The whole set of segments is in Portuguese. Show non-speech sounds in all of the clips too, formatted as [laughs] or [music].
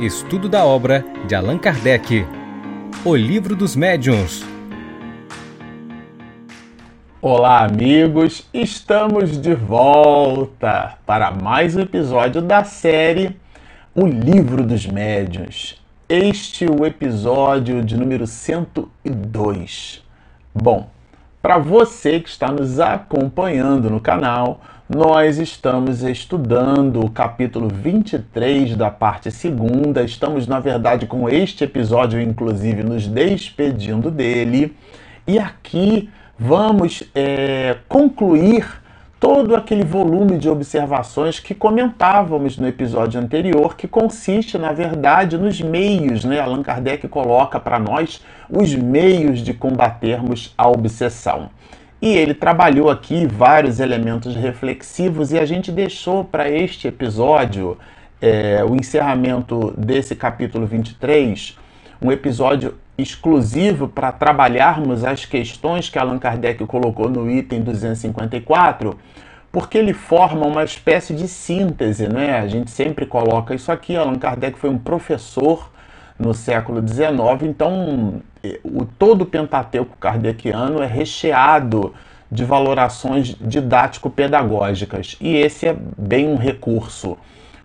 Estudo da obra de Allan Kardec. O Livro dos Médiuns. Olá, amigos! Estamos de volta para mais um episódio da série O Livro dos Médiuns. Este é o episódio de número 102. Bom, para você que está nos acompanhando no canal, nós estamos estudando o capítulo 23 da parte segunda. Estamos, na verdade, com este episódio, inclusive, nos despedindo dele. E aqui vamos é, concluir todo aquele volume de observações que comentávamos no episódio anterior, que consiste, na verdade, nos meios, né? Allan Kardec coloca para nós os meios de combatermos a obsessão. E ele trabalhou aqui vários elementos reflexivos e a gente deixou para este episódio, é, o encerramento desse capítulo 23, um episódio exclusivo para trabalharmos as questões que Allan Kardec colocou no item 254, porque ele forma uma espécie de síntese, né? A gente sempre coloca isso aqui. Allan Kardec foi um professor no século XIX, então o todo o Pentateuco kardeciano é recheado de valorações didático-pedagógicas e esse é bem um recurso.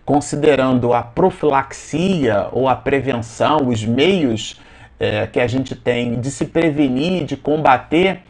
Considerando a profilaxia ou a prevenção, os meios é, que a gente tem de se prevenir, de combater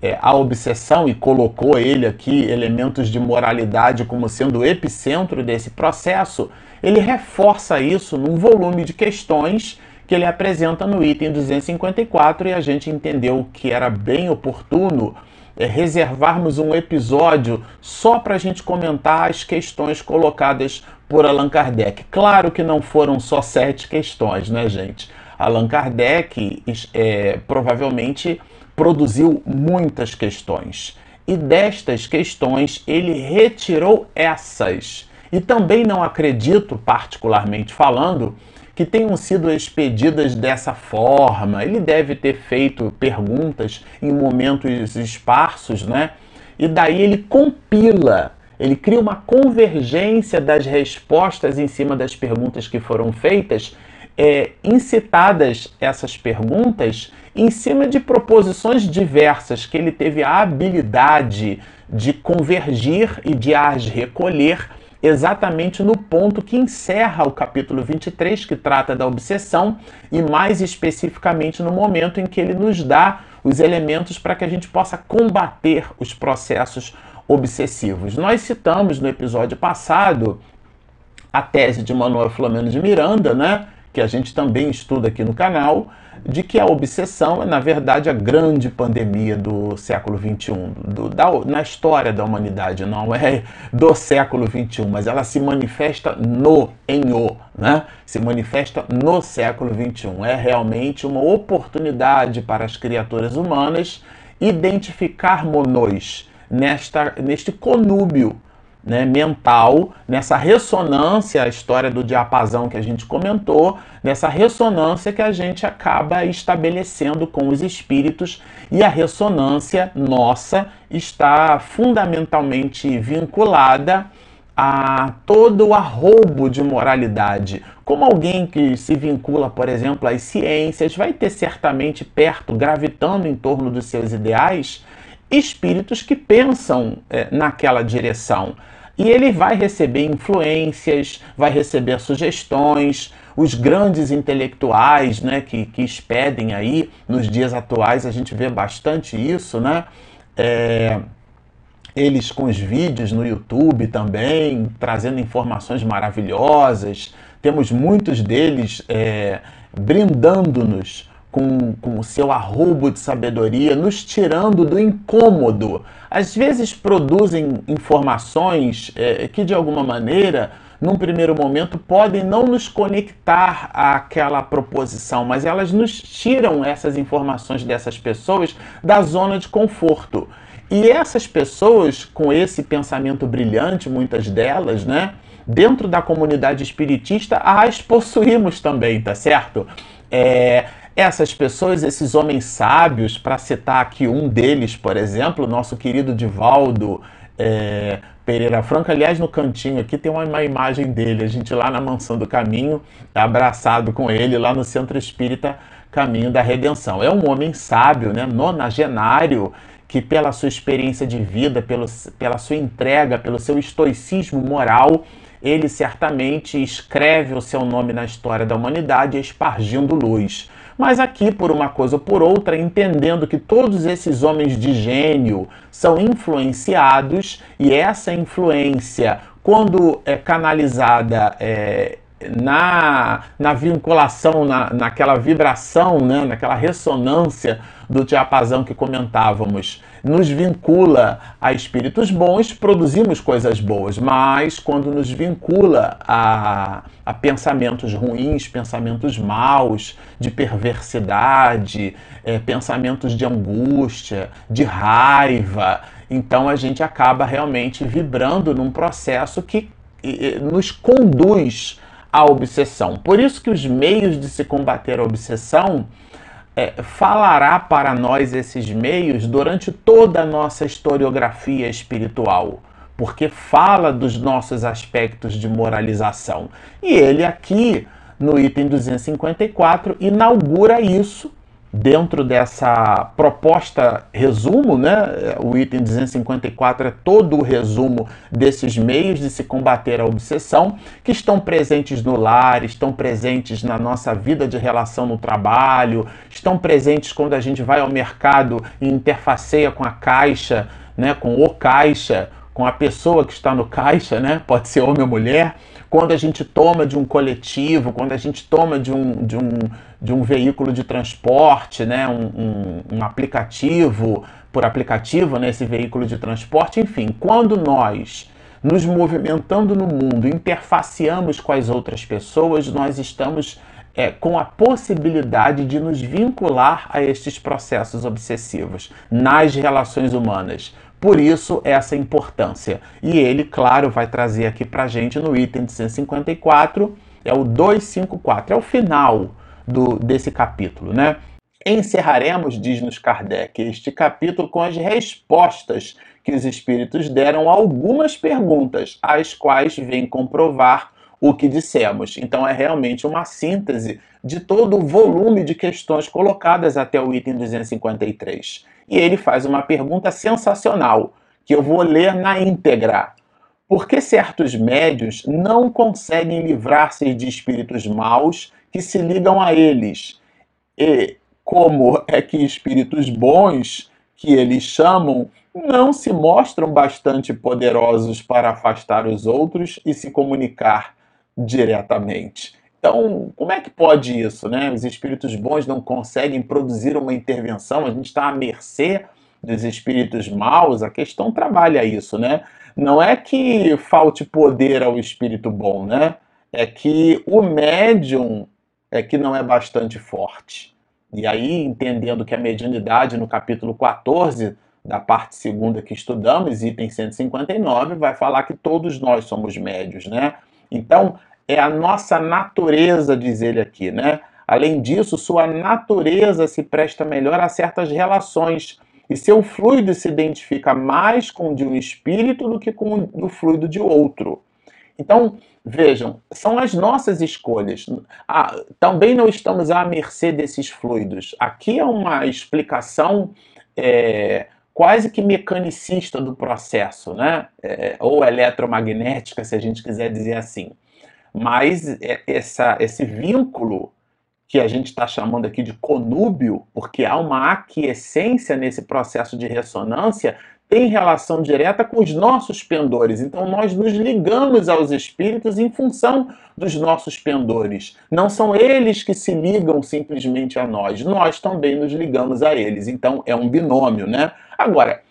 é, a obsessão, e colocou ele aqui elementos de moralidade como sendo o epicentro desse processo, ele reforça isso num volume de questões que ele apresenta no item 254 e a gente entendeu que era bem oportuno é, reservarmos um episódio só para a gente comentar as questões colocadas por Allan Kardec. Claro que não foram só sete questões, né, gente? Allan Kardec é, provavelmente produziu muitas questões. E destas questões ele retirou essas. E também não acredito, particularmente falando, que tenham sido expedidas dessa forma. Ele deve ter feito perguntas em momentos esparsos, né? E daí ele compila, ele cria uma convergência das respostas em cima das perguntas que foram feitas, é, incitadas essas perguntas em cima de proposições diversas que ele teve a habilidade de convergir e de as recolher exatamente no ponto que encerra o capítulo 23, que trata da obsessão, e mais especificamente no momento em que ele nos dá os elementos para que a gente possa combater os processos obsessivos. Nós citamos no episódio passado a tese de Manuel Flamengo de Miranda, né, que a gente também estuda aqui no canal, de que a obsessão é, na verdade, a grande pandemia do século XXI, do, da, na história da humanidade, não é [laughs] do século XXI, mas ela se manifesta no, em o, né? se manifesta no século XXI. É realmente uma oportunidade para as criaturas humanas identificarmos nesta, neste conúbio né, mental, nessa ressonância, a história do diapasão que a gente comentou, nessa ressonância que a gente acaba estabelecendo com os espíritos, e a ressonância nossa está fundamentalmente vinculada a todo o arrobo de moralidade. Como alguém que se vincula, por exemplo, às ciências, vai ter certamente perto, gravitando em torno dos seus ideais, espíritos que pensam é, naquela direção. E ele vai receber influências, vai receber sugestões. Os grandes intelectuais né, que, que expedem aí, nos dias atuais, a gente vê bastante isso, né? É, eles com os vídeos no YouTube também, trazendo informações maravilhosas. Temos muitos deles é, brindando-nos com, o seu arrobo de sabedoria, nos tirando do incômodo. Às vezes produzem informações é, que, de alguma maneira, num primeiro momento, podem não nos conectar àquela proposição, mas elas nos tiram essas informações dessas pessoas da zona de conforto. E essas pessoas, com esse pensamento brilhante, muitas delas, né? Dentro da comunidade espiritista, as possuímos também, tá certo? É, essas pessoas, esses homens sábios, para citar aqui um deles, por exemplo, nosso querido Divaldo é, Pereira Franco. Aliás, no cantinho aqui tem uma, imagem dele, a gente lá na Mansão do Caminho, abraçado com ele lá no Centro Espírita Caminho da Redenção. É um homem sábio, né, nonagenário, que pela sua experiência de vida, pelo, pela sua entrega, pelo seu estoicismo moral, ele certamente escreve o seu nome na história da humanidade, espargindo luz. Mas aqui, por uma coisa ou por outra, entendendo que todos esses homens de gênio são influenciados e essa influência, quando é canalizada é, na, na vinculação, na, naquela vibração, né, naquela ressonância do diapasão que comentávamos, nos vincula a espíritos bons, produzimos coisas boas, mas quando nos vincula a, a pensamentos ruins, pensamentos maus, de perversidade, é, pensamentos de angústia, de raiva, então a gente acaba realmente vibrando num processo que nos conduz à obsessão. Por isso que os meios de se combater a obsessão é, falará para nós esses meios durante toda a nossa historiografia espiritual, porque fala dos nossos aspectos de moralização. E ele aqui, no item 254, inaugura isso dentro dessa proposta resumo, né, o item 254 é todo o resumo desses meios de se combater a obsessão, que estão presentes no lar, estão presentes na nossa vida de relação no trabalho, estão presentes quando a gente vai ao mercado e interfaceia com a caixa, né, com o caixa, com a pessoa que está no caixa, né, pode ser homem ou mulher, quando a gente toma de um coletivo, quando a gente toma de um, de um, de um veículo de transporte, né, um, um, um aplicativo, por aplicativo, né, veículo de transporte, enfim, quando nós nos movimentando no mundo, interfaceamos com as outras pessoas, nós estamos é, com a possibilidade de nos vincular a estes processos obsessivos nas relações humanas. Por isso, essa importância. E ele, claro, vai trazer aqui para gente no item de 154, é o 254, é o final do, desse capítulo, né? Encerraremos, diz-nos Kardec, este capítulo com as respostas que os espíritos deram a algumas perguntas, as quais vêm comprovar o que dissemos. Então, é realmente uma síntese de todo o volume de questões colocadas até o item 253 e ele faz uma pergunta sensacional, que eu vou ler na íntegra. Por que certos médios não conseguem livrar-se de espíritos maus que se ligam a eles? E como é que espíritos bons, que eles chamam, não se mostram bastante poderosos para afastar os outros e se comunicar diretamente? Então, como é que pode isso, né? Os espíritos bons não conseguem produzir uma intervenção, a gente está à mercê dos espíritos maus, a questão trabalha isso, né? Não é que falte poder ao espírito bom, né? É que o médium é que não é bastante forte. E aí, entendendo que a mediunidade, no capítulo 14 da parte segunda que estudamos, item 159, vai falar que todos nós somos médios, né? Então, é a nossa natureza, diz ele aqui, né? Além disso, sua natureza se presta melhor a certas relações e seu fluido se identifica mais com o de um espírito do que com o fluido de outro. Então, vejam, são as nossas escolhas. Ah, também não estamos à mercê desses fluidos. Aqui é uma explicação é, quase que mecanicista do processo, né? É, ou eletromagnética, se a gente quiser dizer assim. Mas é, essa, esse vínculo que a gente está chamando aqui de conúbio, porque há uma aquiescência nesse processo de ressonância, tem relação direta com os nossos pendores. Então nós nos ligamos aos espíritos em função dos nossos pendores. Não são eles que se ligam simplesmente a nós, nós também nos ligamos a eles. Então é um binômio, né? Agora,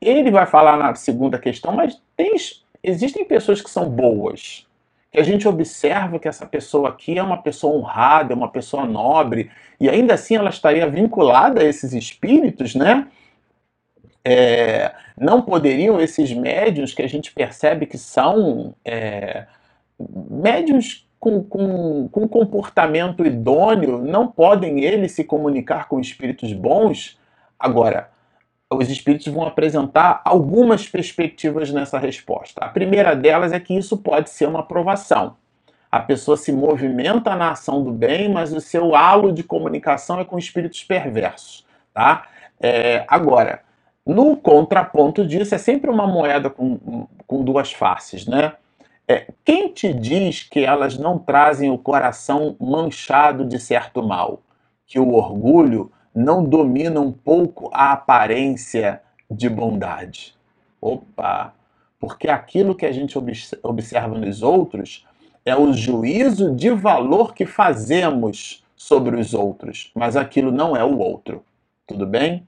ele vai falar na segunda questão, mas tem, existem pessoas que são boas que a gente observa que essa pessoa aqui é uma pessoa honrada, é uma pessoa nobre, e ainda assim ela estaria vinculada a esses espíritos, né? É, não poderiam esses médios que a gente percebe que são é, médios com, com, com comportamento idôneo, não podem eles se comunicar com espíritos bons? Agora, os espíritos vão apresentar algumas perspectivas nessa resposta. A primeira delas é que isso pode ser uma aprovação. A pessoa se movimenta na ação do bem, mas o seu halo de comunicação é com espíritos perversos. Tá? É, agora, no contraponto disso, é sempre uma moeda com, com duas faces. Né? É, quem te diz que elas não trazem o coração manchado de certo mal? Que o orgulho não domina um pouco a aparência de bondade. Opa! Porque aquilo que a gente observa nos outros é o juízo de valor que fazemos sobre os outros, mas aquilo não é o outro. Tudo bem?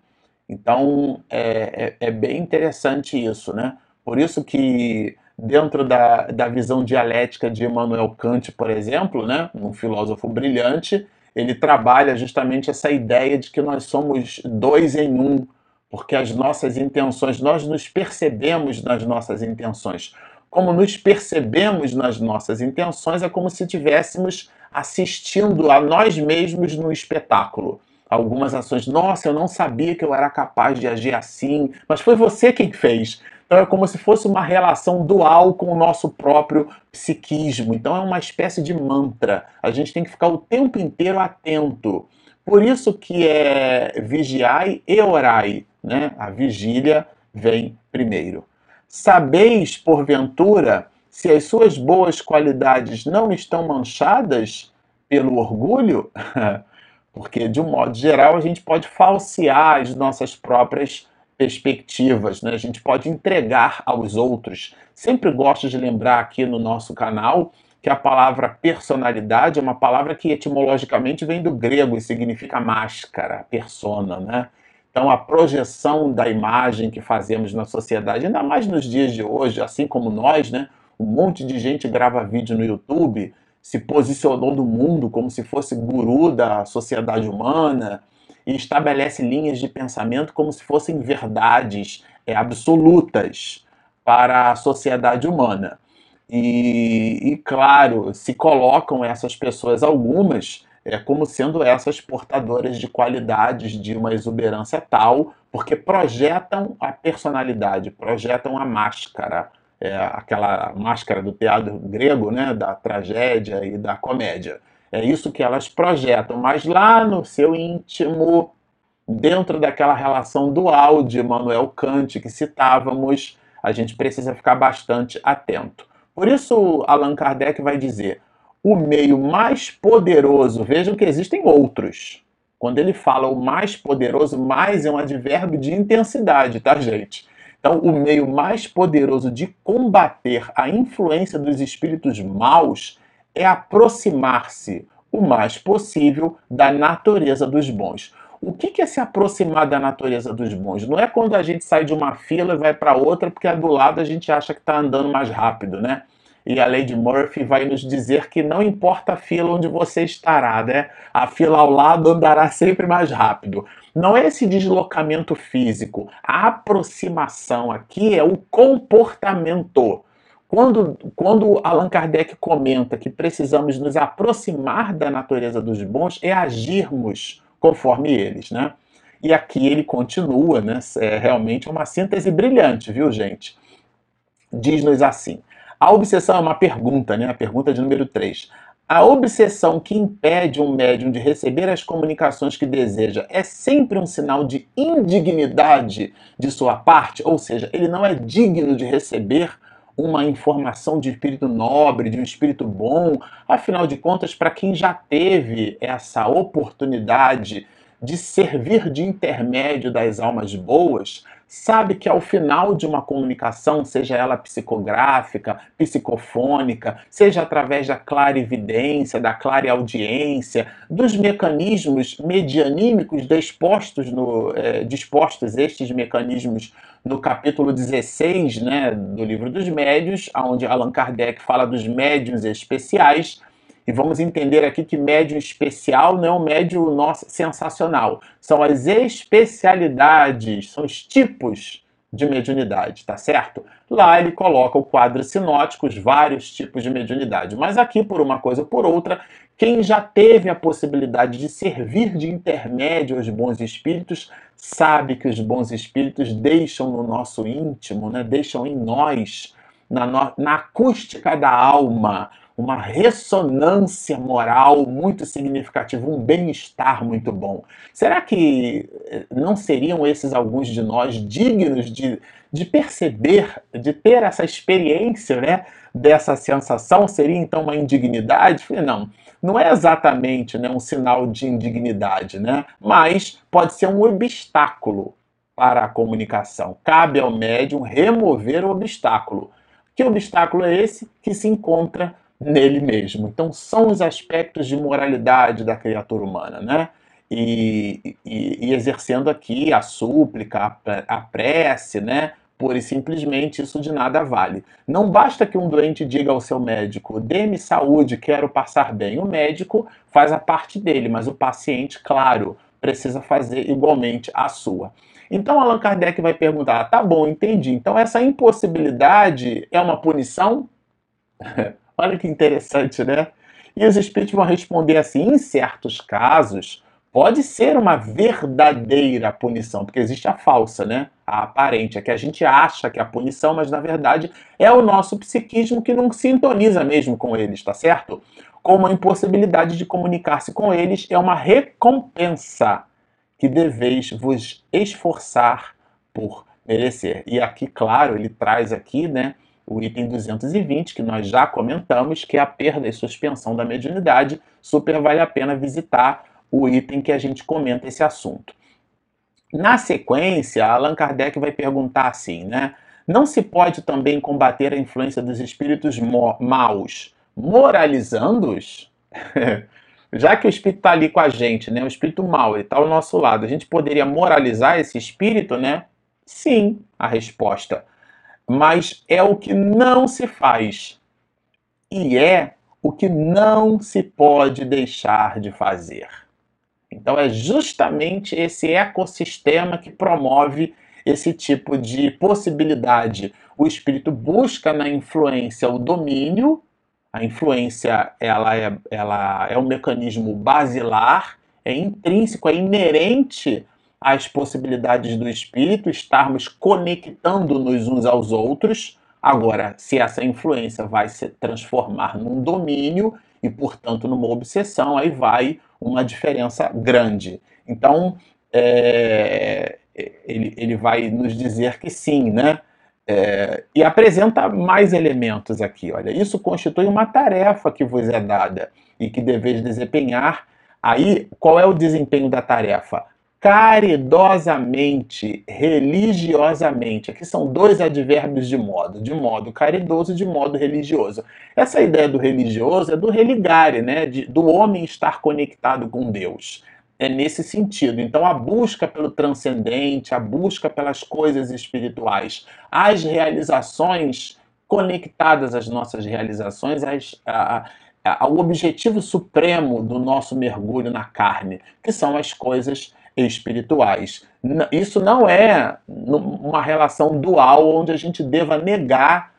Então é, é, é bem interessante isso, né? Por isso que dentro da, da visão dialética de Immanuel Kant, por exemplo, né, um filósofo brilhante, ele trabalha justamente essa ideia de que nós somos dois em um, porque as nossas intenções, nós nos percebemos nas nossas intenções. Como nos percebemos nas nossas intenções, é como se estivéssemos assistindo a nós mesmos no espetáculo. Algumas ações, nossa, eu não sabia que eu era capaz de agir assim, mas foi você quem fez. Então é como se fosse uma relação dual com o nosso próprio psiquismo. Então é uma espécie de mantra. A gente tem que ficar o tempo inteiro atento. Por isso que é vigiai e orai, né? A vigília vem primeiro. Sabeis, porventura, se as suas boas qualidades não estão manchadas pelo orgulho? [laughs] Porque, de um modo geral, a gente pode falsear as nossas próprias perspectivas, né? a gente pode entregar aos outros. Sempre gosto de lembrar aqui no nosso canal que a palavra personalidade é uma palavra que etimologicamente vem do grego e significa máscara, persona, né? Então, a projeção da imagem que fazemos na sociedade, ainda mais nos dias de hoje, assim como nós, né? Um monte de gente grava vídeo no YouTube, se posicionou no mundo como se fosse guru da sociedade humana, e estabelece linhas de pensamento como se fossem verdades é, absolutas para a sociedade humana. E, e, claro, se colocam essas pessoas, algumas, é, como sendo essas portadoras de qualidades de uma exuberância tal, porque projetam a personalidade, projetam a máscara, é, aquela máscara do teatro grego, né, da tragédia e da comédia. É isso que elas projetam, mas lá no seu íntimo, dentro daquela relação dual de Immanuel Kant que citávamos, a gente precisa ficar bastante atento. Por isso, Allan Kardec vai dizer: o meio mais poderoso, vejam que existem outros. Quando ele fala o mais poderoso, mais é um advérbio de intensidade, tá, gente? Então, o meio mais poderoso de combater a influência dos espíritos maus é aproximar-se o mais possível da natureza dos bons. O que é se aproximar da natureza dos bons? Não é quando a gente sai de uma fila e vai para outra porque a do lado a gente acha que está andando mais rápido, né? E a Lady Murphy vai nos dizer que não importa a fila onde você estará, né? A fila ao lado andará sempre mais rápido. Não é esse deslocamento físico. A aproximação aqui é o comportamento. Quando, quando Allan Kardec comenta que precisamos nos aproximar da natureza dos bons, é agirmos conforme eles, né? E aqui ele continua, né? É realmente uma síntese brilhante, viu, gente? Diz-nos assim: a obsessão é uma pergunta, né? A pergunta de número 3. A obsessão que impede um médium de receber as comunicações que deseja é sempre um sinal de indignidade de sua parte, ou seja, ele não é digno de receber uma informação de espírito nobre, de um espírito bom. Afinal de contas, para quem já teve essa oportunidade de servir de intermédio das almas boas, sabe que ao final de uma comunicação, seja ela psicográfica, psicofônica, seja através da clarividência, da clareaudiência, dos mecanismos medianímicos dispostos, no, é, dispostos estes mecanismos no capítulo 16 né, do livro dos médios, onde Allan Kardec fala dos médiuns especiais, e vamos entender aqui que médium especial não é um médium nosso sensacional. São as especialidades, são os tipos de mediunidade, tá certo? Lá ele coloca o quadro sinótico, os vários tipos de mediunidade. Mas aqui, por uma coisa ou por outra, quem já teve a possibilidade de servir de intermédio aos bons espíritos, sabe que os bons espíritos deixam no nosso íntimo, né? deixam em nós, na, no... na acústica da alma, uma ressonância moral muito significativa, um bem-estar muito bom. Será que eh, não seriam esses alguns de nós dignos de, de perceber, de ter essa experiência, né, dessa sensação? Seria então uma indignidade? Não, não é exatamente né, um sinal de indignidade, né, mas pode ser um obstáculo para a comunicação. Cabe ao médium remover o obstáculo. Que obstáculo é esse que se encontra nele mesmo. Então, são os aspectos de moralidade da criatura humana, né? E, e, e exercendo aqui a súplica, a, prece, né? Pura e simplesmente isso de nada vale. Não basta que um doente diga ao seu médico: dê-me saúde, quero passar bem. O médico faz a parte dele, mas o paciente, claro, precisa fazer igualmente a sua. Então Allan Kardec vai perguntar: tá bom, entendi. Então essa impossibilidade é uma punição? [laughs] Olha que interessante, né? E os espíritos vão responder assim: em certos casos, pode ser uma verdadeira punição, porque existe a falsa, né? A aparente, é que a gente acha que é a punição, mas na verdade é o nosso psiquismo que não sintoniza mesmo com eles, tá certo? Como a impossibilidade de comunicar-se com eles é uma recompensa que deveis vos esforçar por merecer. E aqui, claro, ele traz aqui, né? O item 220, que nós já comentamos, que é a perda e suspensão da mediunidade. Super vale a pena visitar o item que a gente comenta esse assunto. Na sequência, Allan Kardec vai perguntar assim, né? Não se pode também combater a influência dos espíritos maus moralizando-os? [laughs] Já que o espírito está ali com a gente, né? O espírito mau, ele está ao nosso lado. A gente poderia moralizar esse espírito, né? Sim, a resposta mas é o que não se faz e é o que não se pode deixar de fazer. Então é justamente esse ecossistema que promove esse tipo de possibilidade. O espírito busca na influência o domínio. A influência ela é, ela é um mecanismo basilar, é intrínseco, é inerente as possibilidades do espírito, estarmos conectando-nos uns aos outros. Agora, se essa influência vai se transformar num domínio e, portanto, numa obsessão, aí vai uma diferença grande. Então, é, ele, ele vai nos dizer que sim, né? É, e apresenta mais elementos aqui. Olha, isso constitui uma tarefa que vos é dada e que deveis desempenhar. Aí, qual é o desempenho da tarefa? Caridosamente, religiosamente. Aqui são dois advérbios de modo, de modo caridoso e de modo religioso. Essa ideia do religioso é do religare, né? De, do homem estar conectado com Deus. É nesse sentido. Então, a busca pelo transcendente, a busca pelas coisas espirituais, as realizações conectadas às nossas realizações, as, a, a, ao objetivo supremo do nosso mergulho na carne, que são as coisas espirituais. Isso não é uma relação dual onde a gente deva negar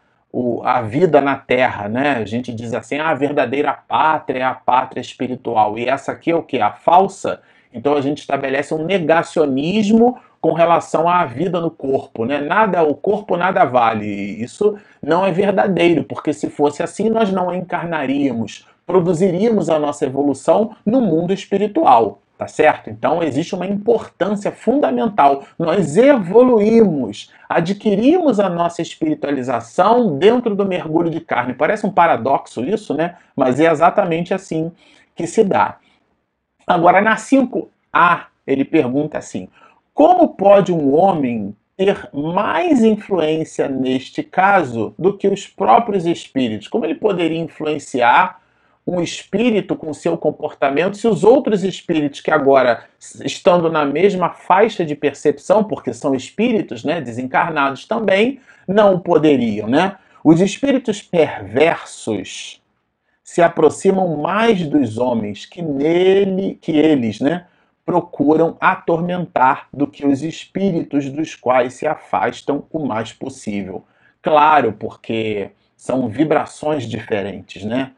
a vida na Terra, né? A gente diz assim, ah, a verdadeira pátria é a pátria espiritual. E essa aqui é o que? A falsa? Então a gente estabelece um negacionismo com relação à vida no corpo, né? Nada, o corpo nada vale. Isso não é verdadeiro, porque se fosse assim nós não encarnaríamos, produziríamos a nossa evolução no mundo espiritual. Tá certo? Então existe uma importância fundamental. Nós evoluímos, adquirimos a nossa espiritualização dentro do mergulho de carne. Parece um paradoxo isso, né? Mas é exatamente assim que se dá. Agora, na 5A, ele pergunta assim: como pode um homem ter mais influência neste caso do que os próprios espíritos? Como ele poderia influenciar um espírito com seu comportamento, se os outros espíritos que agora estando na mesma faixa de percepção, porque são espíritos, né, desencarnados também, não poderiam, né? Os espíritos perversos se aproximam mais dos homens que nele, que eles, né, procuram atormentar do que os espíritos dos quais se afastam o mais possível. Claro, porque são vibrações diferentes, né?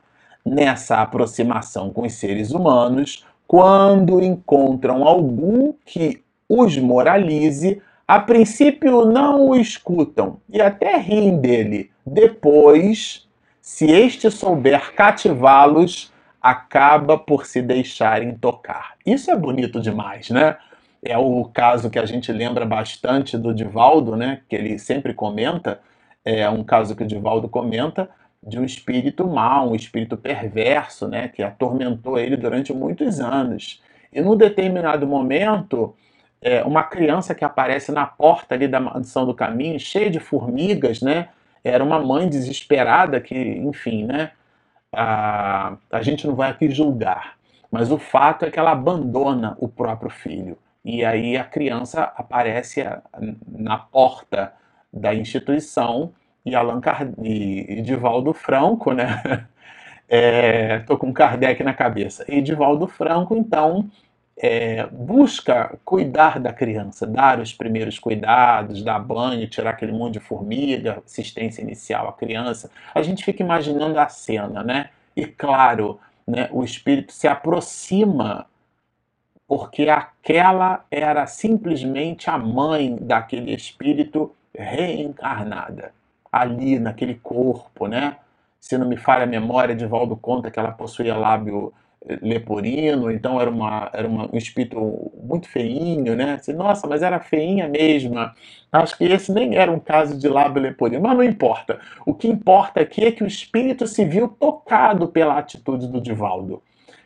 Nessa aproximação com os seres humanos, quando encontram algum que os moralize, a princípio não o escutam e até riem dele. Depois, se este souber cativá-los, acaba por se deixarem tocar. Isso é bonito demais, né? É o caso que a gente lembra bastante do Divaldo, né? Que ele sempre comenta. É um caso que o Divaldo comenta de um espírito mau, um espírito perverso, né? Que atormentou ele durante muitos anos. E num determinado momento, é, uma criança que aparece na porta ali da mansão do caminho, cheia de formigas, né? Era uma mãe desesperada que, enfim, né? A, a gente não vai aqui julgar, mas o fato é que ela abandona o próprio filho. E aí a criança aparece na porta da instituição e Allan Kardec, e Divaldo Franco, né? [laughs] É, tô com Kardec na cabeça. E Divaldo Franco, então, é, busca cuidar da criança, dar os primeiros cuidados, dar banho, tirar aquele monte de formiga, assistência inicial à criança. A gente fica imaginando a cena, né? E claro, né, o espírito se aproxima porque aquela era simplesmente a mãe daquele espírito reencarnada ali naquele corpo, né? Se não me falha a memória, de Valdo conta que ela possuía lábio leporino, então era, uma, era uma, um espírito muito feinho, né? Nossa, mas era feinha mesmo. Acho que esse nem era um caso de lábio leporino, mas não importa. O que importa aqui é que o espírito se viu tocado pela atitude do Divaldo,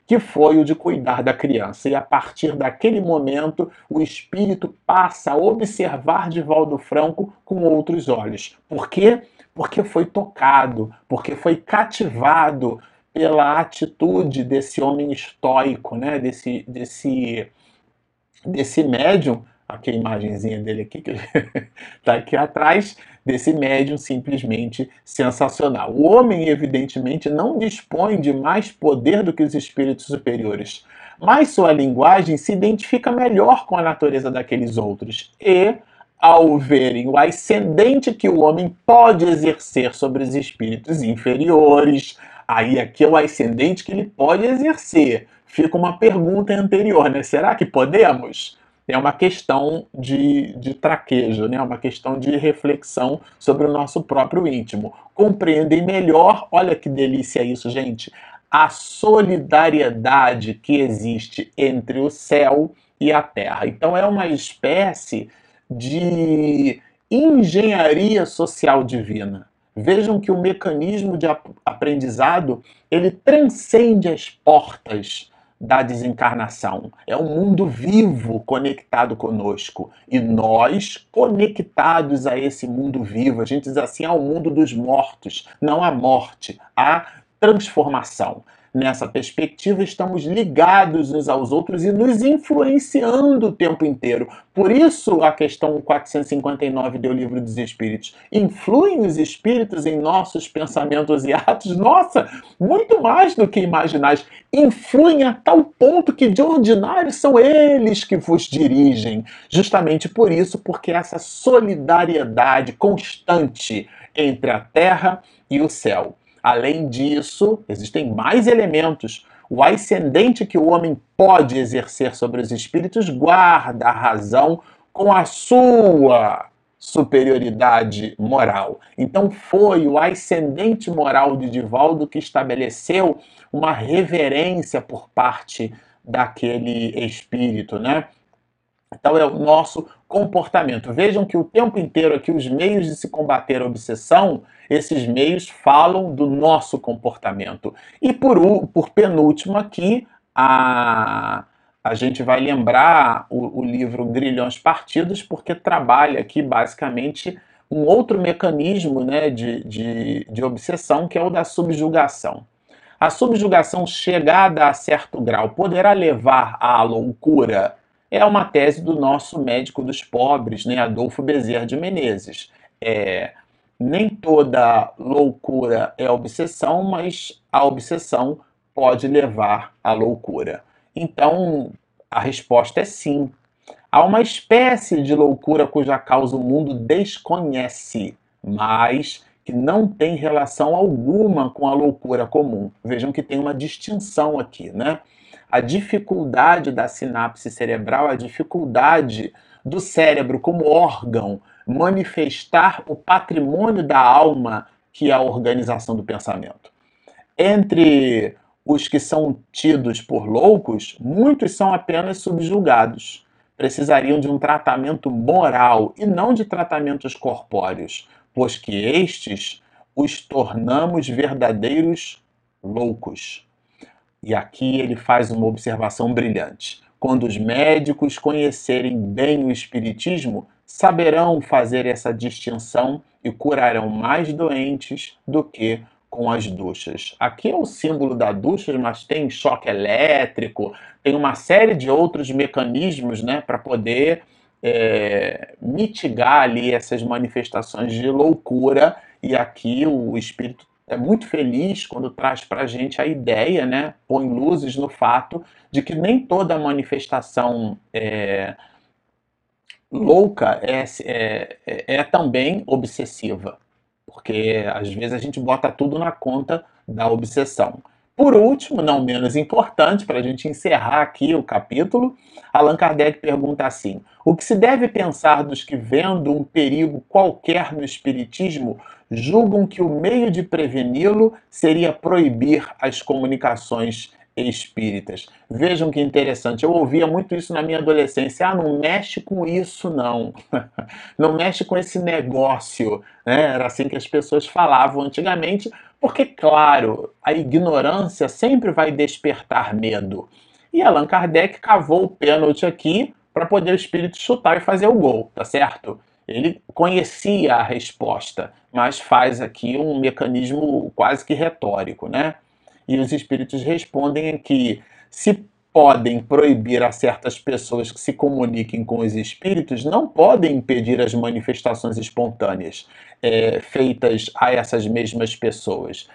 que foi o de cuidar da criança. E a partir daquele momento, o espírito passa a observar Divaldo Franco com outros olhos. Por quê? Porque foi tocado, porque foi cativado pela atitude desse homem estoico, né? desse, desse, desse médium, aqui a imagenzinha dele aqui, que está [laughs] aqui atrás, desse médium simplesmente sensacional. O homem, evidentemente, não dispõe de mais poder do que os espíritos superiores, mas sua linguagem se identifica melhor com a natureza daqueles outros e ao verem o ascendente que o homem pode exercer sobre os espíritos inferiores, Aí aqui é o ascendente que ele pode exercer. Fica uma pergunta anterior, né? Será que podemos? É uma questão de, de traquejo, né? uma questão de reflexão sobre o nosso próprio íntimo. Compreendem melhor, olha que delícia isso, gente, a solidariedade que existe entre o céu e a terra. Então é uma espécie de engenharia social divina. Vejam que o mecanismo de aprendizado ele transcende as portas da desencarnação. É um mundo vivo conectado conosco. E nós, conectados a esse mundo vivo, a gente diz assim, ao mundo dos mortos. Não há morte, há transformação nessa perspectiva, estamos ligados uns aos outros e nos influenciando o tempo inteiro. Por isso, a questão 459 do Livro dos Espíritos. Influem os espíritos em nossos pensamentos e atos? Nossa, muito mais do que imaginais. Influem a tal ponto que, de ordinário, são eles que vos dirigem. Justamente por isso, porque essa solidariedade constante entre a terra e o céu. Além disso, existem mais elementos. O ascendente que o homem pode exercer sobre os espíritos guarda a razão com a sua superioridade moral. Então foi o ascendente moral de Divaldo que estabeleceu uma reverência por parte daquele espírito, né? Então é o nosso comportamento. Vejam que o tempo inteiro aqui os meios de se combater a obsessão, esses meios falam do nosso comportamento. E por, por penúltimo aqui, a, a gente vai lembrar o, o livro Grilhões Partidos, porque trabalha aqui basicamente um outro mecanismo né, de, de, de obsessão, que é o da subjugação. A subjugação chegada a certo grau poderá levar à loucura é uma tese do nosso médico dos pobres, né, Adolfo Bezerra de Menezes. É, nem toda loucura é obsessão, mas a obsessão pode levar à loucura. Então, A resposta é sim. Há uma espécie de loucura cuja causa o mundo desconhece, mas que não tem relação alguma com a loucura comum. Vejam que tem uma distinção aqui, né? A dificuldade da sinapse cerebral, a dificuldade do cérebro como órgão manifestar o patrimônio da alma, que é a organização do pensamento. Entre os que são tidos por loucos, muitos são apenas subjugados. Precisariam de um tratamento moral e não de tratamentos corpóreos, pois que estes os tornamos verdadeiros loucos. E aqui ele faz uma observação brilhante. Quando os médicos conhecerem bem o Espiritismo, saberão fazer essa distinção e curarão mais doentes do que com as duchas. Aqui é o símbolo da ducha, mas tem choque elétrico, tem uma série de outros mecanismos né, para poder é, mitigar ali essas manifestações de loucura. E aqui o espírito é muito feliz quando traz para a gente a ideia, né, põe luzes no fato de que nem toda manifestação é, louca é, é, é também obsessiva, porque às vezes a gente bota tudo na conta da obsessão. Por último, não menos importante, para a gente encerrar aqui o capítulo, Allan Kardec pergunta assim: o que se deve pensar dos que, vendo um perigo qualquer no Espiritismo, julgam que o meio de preveni-lo seria proibir as comunicações espíritas. Vejam que interessante, eu ouvia muito isso na minha adolescência. Ah, não mexe com isso, não. [laughs] não mexe com esse negócio. Né? Era assim que as pessoas falavam antigamente, porque, claro, a ignorância sempre vai despertar medo. E Allan Kardec cavou o pênalti aqui para poder o espírito chutar e fazer o gol, tá certo? Ele conhecia a resposta, mas faz aqui um mecanismo quase que retórico, né? E os espíritos respondem que se podem proibir a certas pessoas que se comuniquem com os espíritos, não podem impedir as manifestações espontâneas é, feitas a essas mesmas pessoas.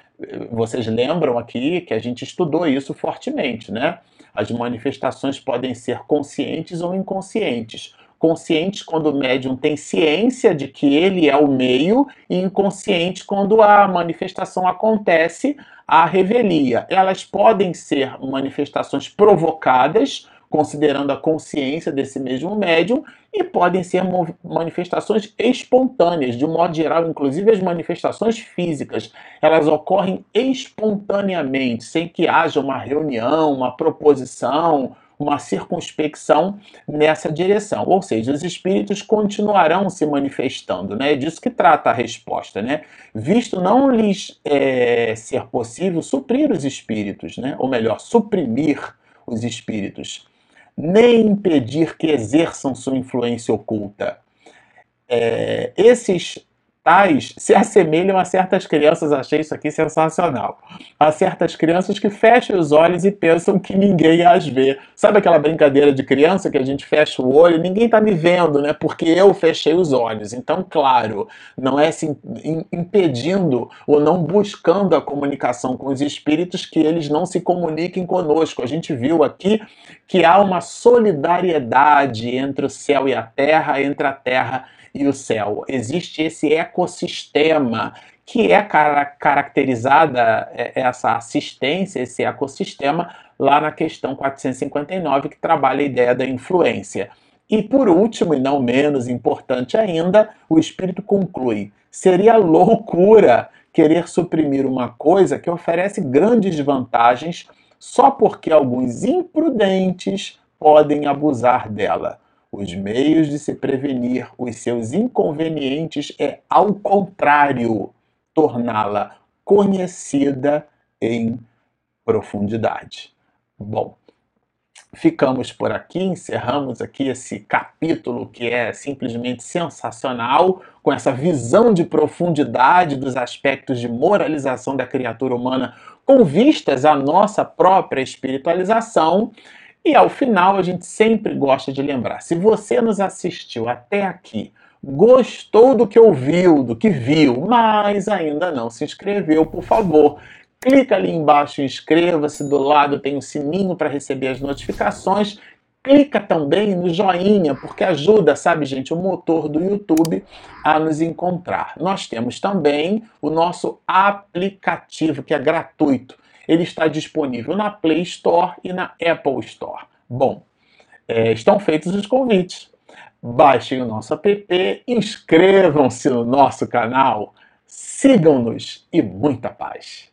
Vocês lembram aqui que a gente estudou isso fortemente, né? As manifestações podem ser conscientes ou inconscientes conscientes quando o médium tem ciência de que ele é o meio e inconsciente quando a manifestação acontece à revelia. Elas podem ser manifestações provocadas, considerando a consciência desse mesmo médium, e podem ser manifestações espontâneas, de um modo geral, inclusive as manifestações físicas, elas ocorrem espontaneamente, sem que haja uma reunião, uma proposição, uma circunspecção nessa direção. Ou seja, os espíritos continuarão se manifestando, né? É disso que trata a resposta, né? Visto não lhes é, ser possível suprir os espíritos, né? Ou melhor, suprimir os espíritos, nem impedir que exerçam sua influência oculta. É, esses tais se assemelham a certas crianças, achei isso aqui sensacional. A certas crianças que fecham os olhos e pensam que ninguém as vê. Sabe aquela brincadeira de criança que a gente fecha o olho, ninguém está me vendo, né? Porque eu fechei os olhos. Então, claro, não é assim, impedindo ou não buscando a comunicação com os espíritos que eles não se comuniquem conosco. A gente viu aqui que há uma solidariedade entre o céu e a terra, entre a terra e o céu. Existe esse ecossistema que é caracterizada é, essa assistência, esse ecossistema, lá na questão 459, que trabalha a ideia da influência. E por último, e não menos importante ainda, o espírito conclui: seria loucura querer suprimir uma coisa que oferece grandes vantagens só porque alguns imprudentes podem abusar dela. Os meios de se prevenir os seus inconvenientes é, ao contrário, torná-la conhecida em profundidade. Bom, ficamos por aqui, encerramos aqui esse capítulo que é simplesmente sensacional, com essa visão de profundidade dos aspectos de moralização da criatura humana com vistas à nossa própria espiritualização. E ao final, a gente sempre gosta de lembrar: se você nos assistiu até aqui, gostou do que ouviu, do que viu, mas ainda não se inscreveu, por favor, clica ali embaixo, inscreva-se. Do lado tem um sininho para receber as notificações. clica também no joinha, porque ajuda, sabe, gente, o motor do YouTube a nos encontrar. Nós temos também o nosso aplicativo, que é gratuito. Ele está disponível na Play Store e na Apple Store. Bom, é, estão feitos os convites. Baixem o nosso app, inscrevam-se no nosso canal, sigam-nos e muita paz.